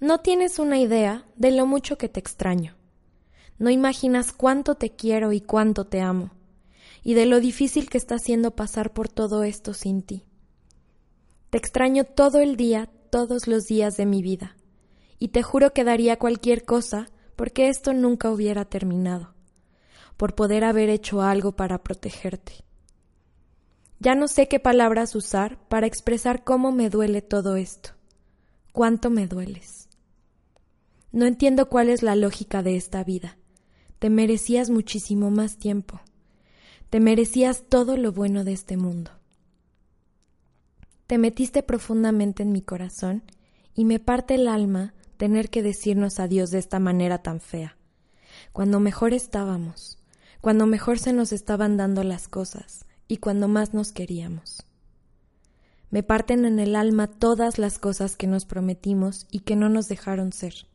No tienes una idea de lo mucho que te extraño. No imaginas cuánto te quiero y cuánto te amo, y de lo difícil que está haciendo pasar por todo esto sin ti. Te extraño todo el día, todos los días de mi vida, y te juro que daría cualquier cosa porque esto nunca hubiera terminado, por poder haber hecho algo para protegerte. Ya no sé qué palabras usar para expresar cómo me duele todo esto, cuánto me dueles. No entiendo cuál es la lógica de esta vida. Te merecías muchísimo más tiempo. Te merecías todo lo bueno de este mundo. Te metiste profundamente en mi corazón y me parte el alma tener que decirnos adiós de esta manera tan fea. Cuando mejor estábamos, cuando mejor se nos estaban dando las cosas y cuando más nos queríamos. Me parten en el alma todas las cosas que nos prometimos y que no nos dejaron ser.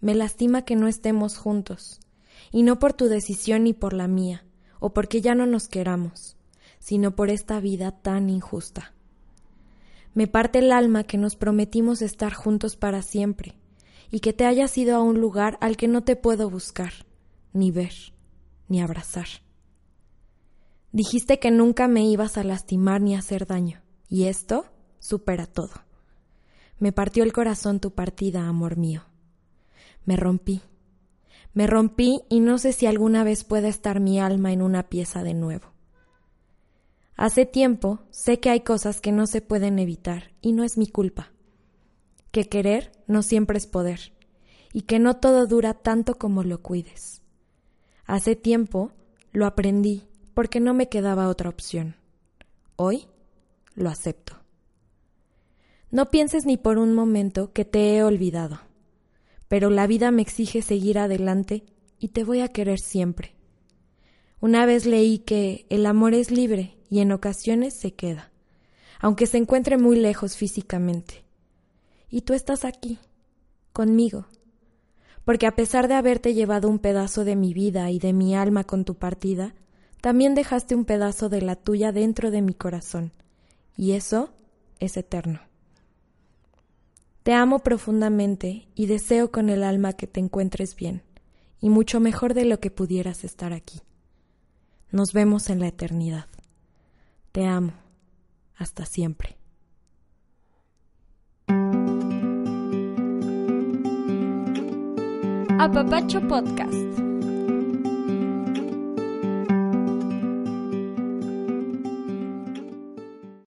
Me lastima que no estemos juntos, y no por tu decisión ni por la mía, o porque ya no nos queramos, sino por esta vida tan injusta. Me parte el alma que nos prometimos estar juntos para siempre, y que te hayas ido a un lugar al que no te puedo buscar, ni ver, ni abrazar. Dijiste que nunca me ibas a lastimar ni a hacer daño, y esto supera todo. Me partió el corazón tu partida, amor mío. Me rompí. Me rompí y no sé si alguna vez pueda estar mi alma en una pieza de nuevo. Hace tiempo sé que hay cosas que no se pueden evitar y no es mi culpa. Que querer no siempre es poder y que no todo dura tanto como lo cuides. Hace tiempo lo aprendí porque no me quedaba otra opción. Hoy lo acepto. No pienses ni por un momento que te he olvidado pero la vida me exige seguir adelante y te voy a querer siempre. Una vez leí que el amor es libre y en ocasiones se queda, aunque se encuentre muy lejos físicamente. Y tú estás aquí, conmigo, porque a pesar de haberte llevado un pedazo de mi vida y de mi alma con tu partida, también dejaste un pedazo de la tuya dentro de mi corazón, y eso es eterno. Te amo profundamente y deseo con el alma que te encuentres bien, y mucho mejor de lo que pudieras estar aquí. Nos vemos en la eternidad. Te amo. Hasta siempre. Apapacho Podcast.